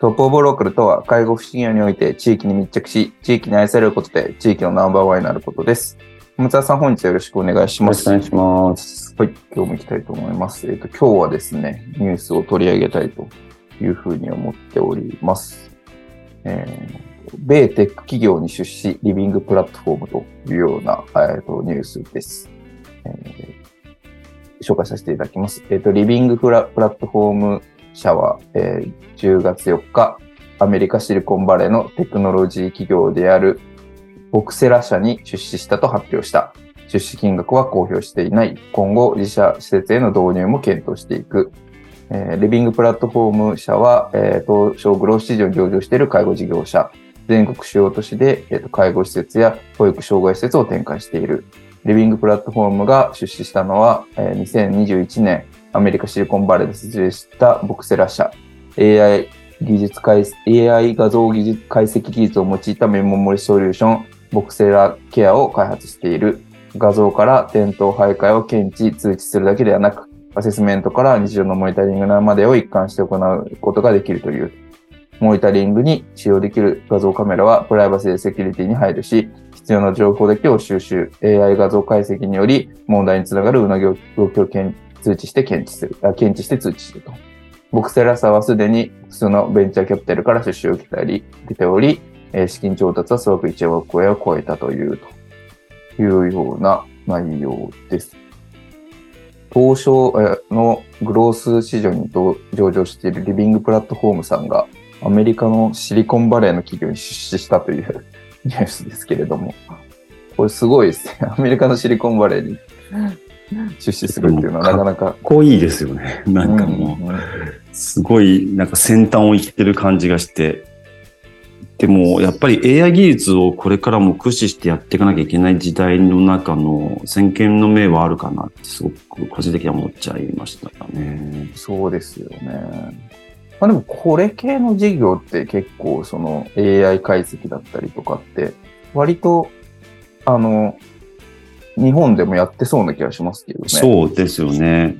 トップオブローカルとは介護福祉業において地域に密着し、地域に愛されることで地域のナンバーワンになることです。松田さん、本日よろしくお願いします。よろしくお願いします。はい、今日も行きたいと思います。えっ、と、今日はですね、ニュースを取り上げたいというふうに思っております。えー米テック企業に出資、リビングプラットフォームというような、えー、とニュースです、えー紹介させていただきます。えっ、と、リビングプラプラットフォーム社は、えー10月4日、アメリカシリコンバレーのテクノロジー企業であるボクセラ社に出資したと発表した。出資金額は公表していない。今後、自社施設への導入も検討していく。えーリビングプラットフォーム社は、えー東証グロース市場に上場している介護事業者。全国主要都市で、えー介護施設や保育障害施設を展開している。リビングプラットフォームが出資したのは、えー2021年、アメリカシリコンバレーで設立したボクセラ社。AI 技術解、AI 画像技術解析技術を用いたメモモリソリューション、ボクセラケアを開発している。画像から転倒徘徊を検知、通知するだけではなく、アセスメントから日常のモニタリングまでを一貫して行うことができるという。モニタリングに使用できる画像カメラはプライバシーでセキュリティに配慮し、必要な情報だけを収集、AI 画像解析により問題につながるうなぎを動きを検通知して検知する、あ検知して通知すると。ボクセラ社はすでに複数のベンチャーキャピタルから出資を受けたり、受けており、え資金調達は総額1億円を超えたという、というような内容です。東証のグロース市場に上場しているリビングプラットフォームさんがアメリカのシリコンバレーの企業に出資したという ニュースですけれども、これすごいですね。アメリカのシリコンバレーに出資するっていうのはなかなか。かっこいいですよね。なんかもうんうんう、すごい、なんか先端を生きてる感じがして。でも、やっぱり AI 技術をこれからも駆使してやっていかなきゃいけない時代の中の先見の明はあるかなって、すごく個人的には思っちゃいましたね。そうですよね。まあでもこれ系の事業って結構その AI 解析だったりとかって割とあの日本でもやってそうな気がしますけどね。そうですよね。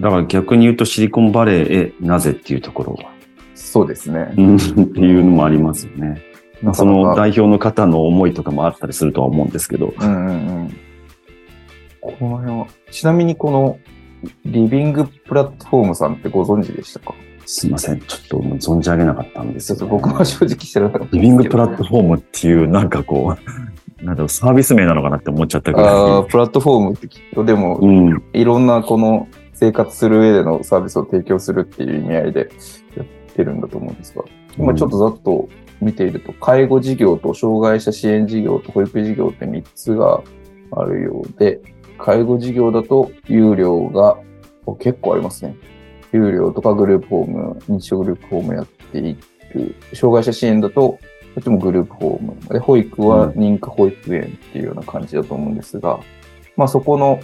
だから逆に言うとシリコンバレーへなぜっていうところは、そうですね。うんっていうのもありますよね。なかその代表の方の思いとかもあったりするとは思うんですけど。うんうんうん。この辺は、ちなみにこのリビングプラットフォームさんってご存知でしたか？すいません。ちょっと存じ上げなかったんですよ、ちょっと僕も正直知らなかった。リビングプラットフォームっていう、なんかこう、なんだろう、サービス名なのかなって思っちゃったぐあらープラットフォームってきっとでもい。うん。いろんなこの生活する上でのサービスを提供するっていう意味合いでやってるんだと思うんですが、今ちょっとざっと見ていると、介護事業と障害者支援事業と保育事業って3つがあるようで、介護事業だと有料がお結構ありますね。有料とかグループホーム、日常グループホームやっている。障害者支援だと、こっちもグループホーム。で、保育は認可保育園っていうような感じだと思うんですが、まあそこの、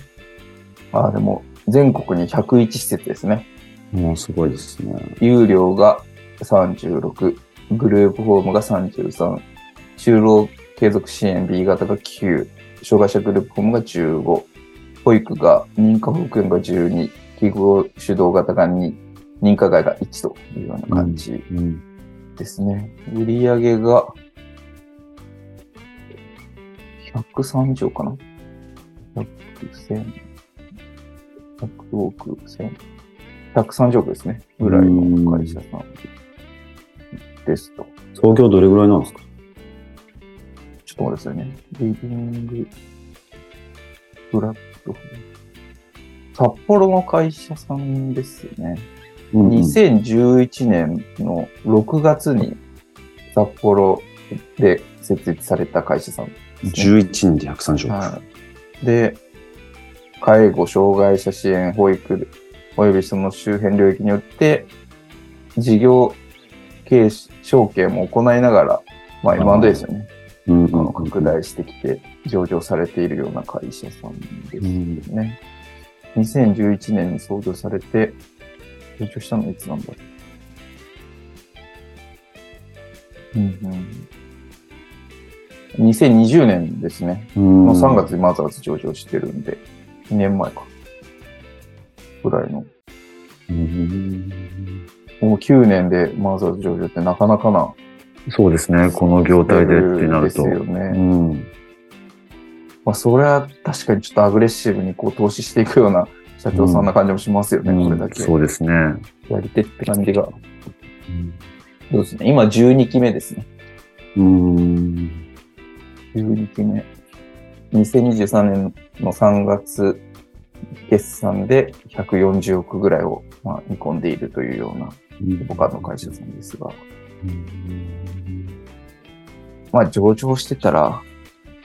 あ、でも全国に101施設ですね。もうすごいですね。有料が36、グループホームが33、就労継続支援 B 型が9、障害者グループホームが15、保育が認可保育園が12、記号主導型が2、認可外が1というような感じうん。ですね。売り上げが130億かな ?100 千、100億千、130億ですね。ぐらいの会社さんですと。創業どれぐらいなんですか？ちょっそうですよね。リビングプラットフォーム。札幌の会社さんですよね。うんうん2011年の6月に札幌で設立された会社さんね。11人で130億。はい。で、介護、障害者支援、保育、およびその周辺領域によって、事業経営承継も行いながら、まあ M&A ですよね。うんあの拡大してきて、上場されているような会社さんですね。2011年に創業されて、上場したのいつなんだろう。うんうん、2020年ですね。うんの3月にマザーズ上場してるんで、2年前か。ぐらいの。うんもう9年でマザーズ上場ってなかなかな。そうですね。この業態でってなると。ですよね。うんまあ、それは確かにちょっとアグレッシブにこう投資していくような社長さんな感じもしますよね、これだけ。そうですね。やり手って感じが。そうですね。今12期目ですね。うん。12期目。2023年の3月決算で140億ぐらいを、まあ、見込んでいるというような他の会社さんですが、まあ上場してたら、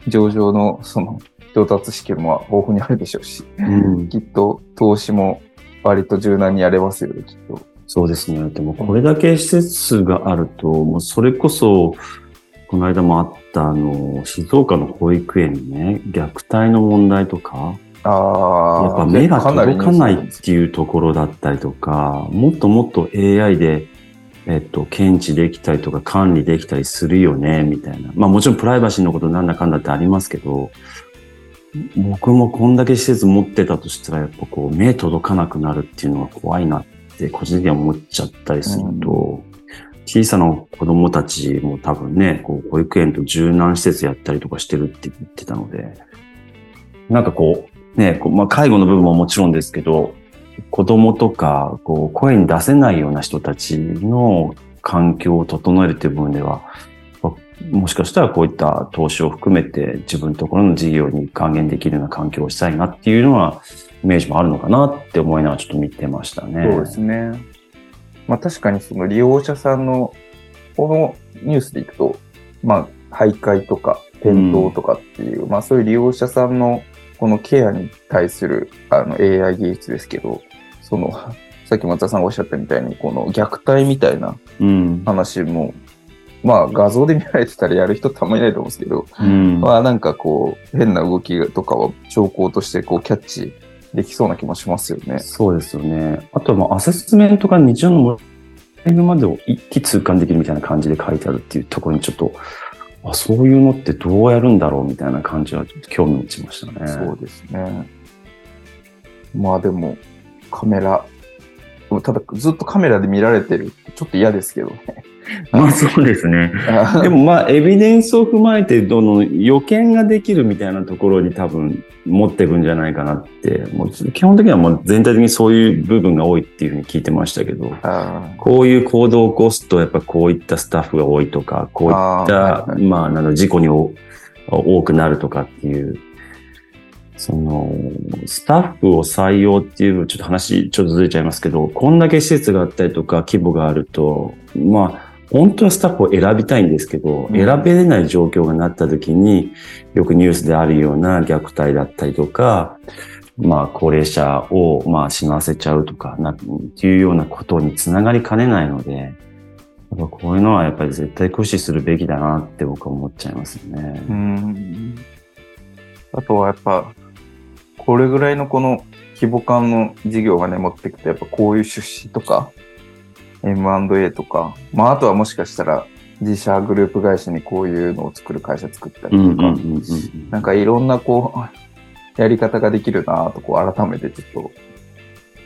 上場のその調達資金も豊富にあるでしょうし、うんきっと投資も割と柔軟にやれますよね、きっと。そうですね。でもこれだけ施設があると、もうそれこそ、この間もあった、あの、静岡の保育園にね、虐待の問題とか、ああ。やっぱ目が届かないっていうところだったりとか、もっともっと AI で、えっと、検知できたりとか管理できたりするよね、みたいな。まあもちろんプライバシーのことなんだかんだってありますけど、僕もこんだけ施設持ってたとしたら、やっぱこう、目届かなくなるっていうのは怖いなって、個人的には思っちゃったりすると、小さな子供たちも多分ね、こう、保育園と柔軟施設やったりとかしてるって言ってたので、なんかこう、ね、こうまあ、介護の部分ももちろんですけど、子供とか、こう、声に出せないような人たちの環境を整えるっていう部分では、もしかしたらこういった投資を含めて自分のところの事業に還元できるような環境をしたいなっていうのは、イメージもあるのかなって思いながらちょっと見てましたね。そうですね。まあ確かにその利用者さんの、このニュースでいくと、まあ徘徊とか転倒とかっていう、まあそういう利用者さんのこのケアに対するあの AI 技術ですけど、その、さっき松田さんがおっしゃったみたいに、この虐待みたいなうん。話も、まあ画像で見られてたらやる人ってあんまりいないと思うんですけど、うん。まあなんかこう、変な動きとかは兆候としてこうキャッチできそうな気もしますよね。そうですよね。あとはまあアセスメントが日常のモデルまでを一気通貫できるみたいな感じで書いてあるっていうところにちょっと、あそういうのってどうやるんだろうみたいな感じはちょっと興味持ちましたね。そうですね。まあでも、カメラ、ただずっとカメラで見られてるちょっと嫌ですけどね。まあそうですね。でもまあエビデンスを踏まえてどの予見ができるみたいなところに多分持っていくんじゃないかなって、もう基本的にはもう全体的にそういう部分が多いっていうふうに聞いてましたけど、あこういう行動を起こすとやっぱこういったスタッフが多いとか、こういった、あーはいはいまあなんだ事故にお多くなるとかっていう、その、スタッフを採用っていう、ちょっと話、ちょっとずれちゃいますけど、こんだけ施設があったりとか規模があると、まあ、本当はスタッフを選びたいんですけど、うん選べれない状況がなった時に、よくニュースであるような虐待だったりとか、まあ、高齢者を、まあ、死なせちゃうとか、な、っていうようなことにつながりかねないので、やっぱこういうのはやっぱり絶対駆使するべきだなって僕は思っちゃいますよねう。ん。あとはやっぱ、これぐらいのこの規模感の事業がね、持ってくと、やっぱこういう出資とか、M&A とか、まああとはもしかしたら自社グループ会社にこういうのを作る会社作ったりとか、なんかいろんなこう、やり方ができるなとこう改めてちょっと、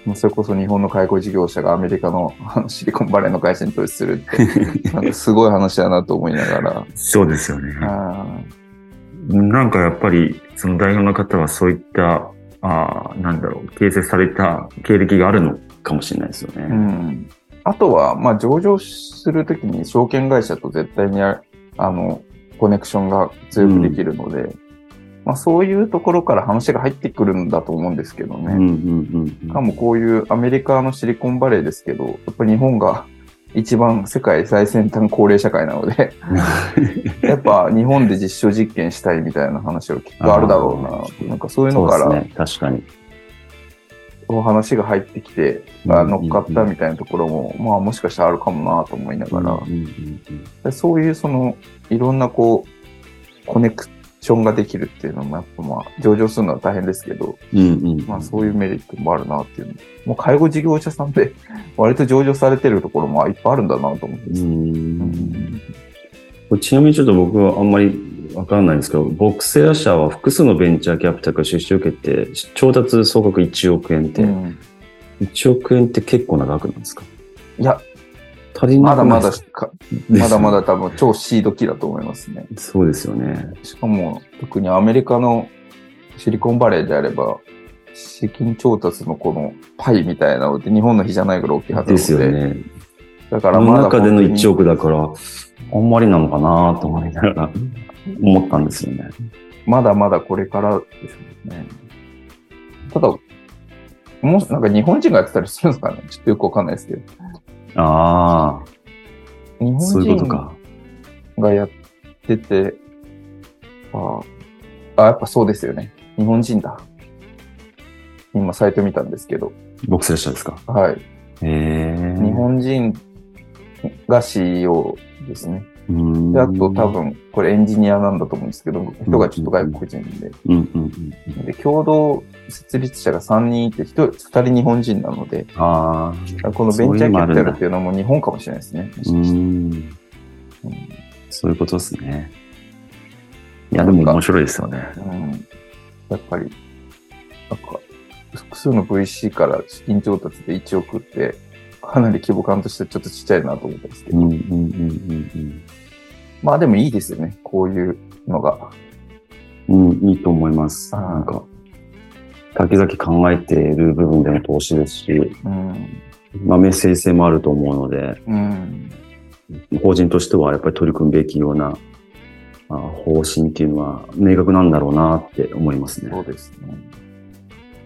もうそれこそ日本の介護事業者がアメリカの シリコンバレーの会社に投資するって、なんかすごい話だなと思いながら、そうですよね。あなんかやっぱり、その代表の方はそういった、あーなんだろう、形成された経歴があるのかもしれないですよね。ーうん、あとは、まあ上場するときに証券会社と絶対にああの、コネクションが強くできるので、まあそういうところから話が入ってくるんだと思うんですけどね。うんうんうんしかもこういうアメリカのシリコンバレーですけど、やっぱり日本が一番世界最先端高齢社会なので、やっぱ日本で実証実験したいみたいな話はきっとあるだろうな。なんかそういうのからね。確かに。お話が入ってきて、あ乗っかったみたいなところも、まあもしかしたらあるかもなと思いながら、そういうそのいろんなこうコネクションができるっていうのもやっぱまあ上場するのは大変ですけど、うんうんうんまあそういうメリットもあるなっていう。もう介護事業者さんで割と上場されてるところもいっぱいあるんだなと思って。ううんんこれちなみにちょっと僕はあんまりわからないんですけど、ボクセラ社は複数のベンチャーキャピタルから出資を受けて、調達総額1億円って、うん1億円って結構な額なんですか？いや、足りなまだまだまだまだ多分超シード期だと思いますね。そうですよね。しかも特にアメリカのシリコンバレーであれば、資金調達のこのパイみたいなのって日本の比じゃないぐらい大きいはずなですよね。だからまだ中での本当に1億だから、あんまりなのかなと思いながら思ったんですよね。まだまだこれからですね。ただ、もし、なんか日本人がやってたりするんですかね？ちょっとよくわかんないですけど。あ日あ、そういうこと本か。人がやってて、ああ、やっぱそうですよね。日本人だ。今サイト見たんですけど、ボクセラ社ですか？はい。へえ。日本人が CEO ですね。で、あと多分、これエンジニアなんだと思うんですけど、人がちょっと外国人で。で、共同設立者が3人いて、1人、2人日本人なので、ああ。このベンチャーキャピタルっていうのも日本かもしれないですね。そういうことですね。いや、でも面白いですよね。うんやっぱり、なんか、複数の VC から資金調達で1億って、かなり規模感としてちょっとちっちゃいなと思ったんですけど、うんうんうんうんうん。まあでもいいですよね、こういうのが。うん、いいと思います。なんか、先々考えている部分での投資ですし、うん。まあ、メッセージ性もあると思うので、うん。法人としてはやっぱり取り組むべきような、まあ、方針っていうのは明確なんだろうなって思いますね。そうですね。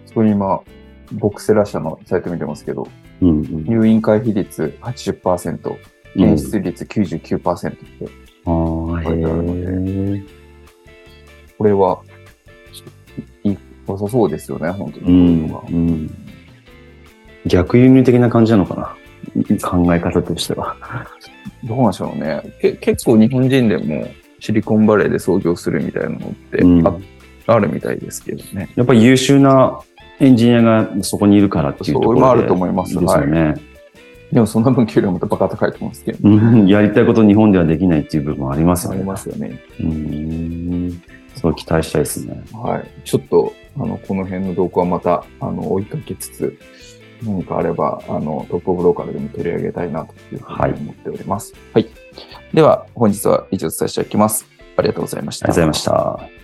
そう今、ボクセラ社のサイト見てますけど、うんうん。入院回避率80%、検出率99%って、書いてあるえ。これは、良さそうですよね、本当に。うんこうん。逆輸入的な感じなのかな？考え方としては。どうなんでしょうね。け結構日本人でもシリコンバレーで創業するみたいなのってあるみたいですけどね。やっぱり優秀なエンジニアがそこにいるからっていうところで。そうあると思いますですよね。でもそんな分給料もバカ高いと思うんですけど、うんやりたいこと日本ではできないっていう部分もありますよね。ありますよね。うん。そう期待したいですね。はい。ちょっと、あの、この辺の動向はまた、あの、追いかけつつ、何かあれば、あの、トップオブローカルでも取り上げたいなというふうに思っております。はい。では、本日は以上伝えしておきます。ありがとうございました。ありがとうございました。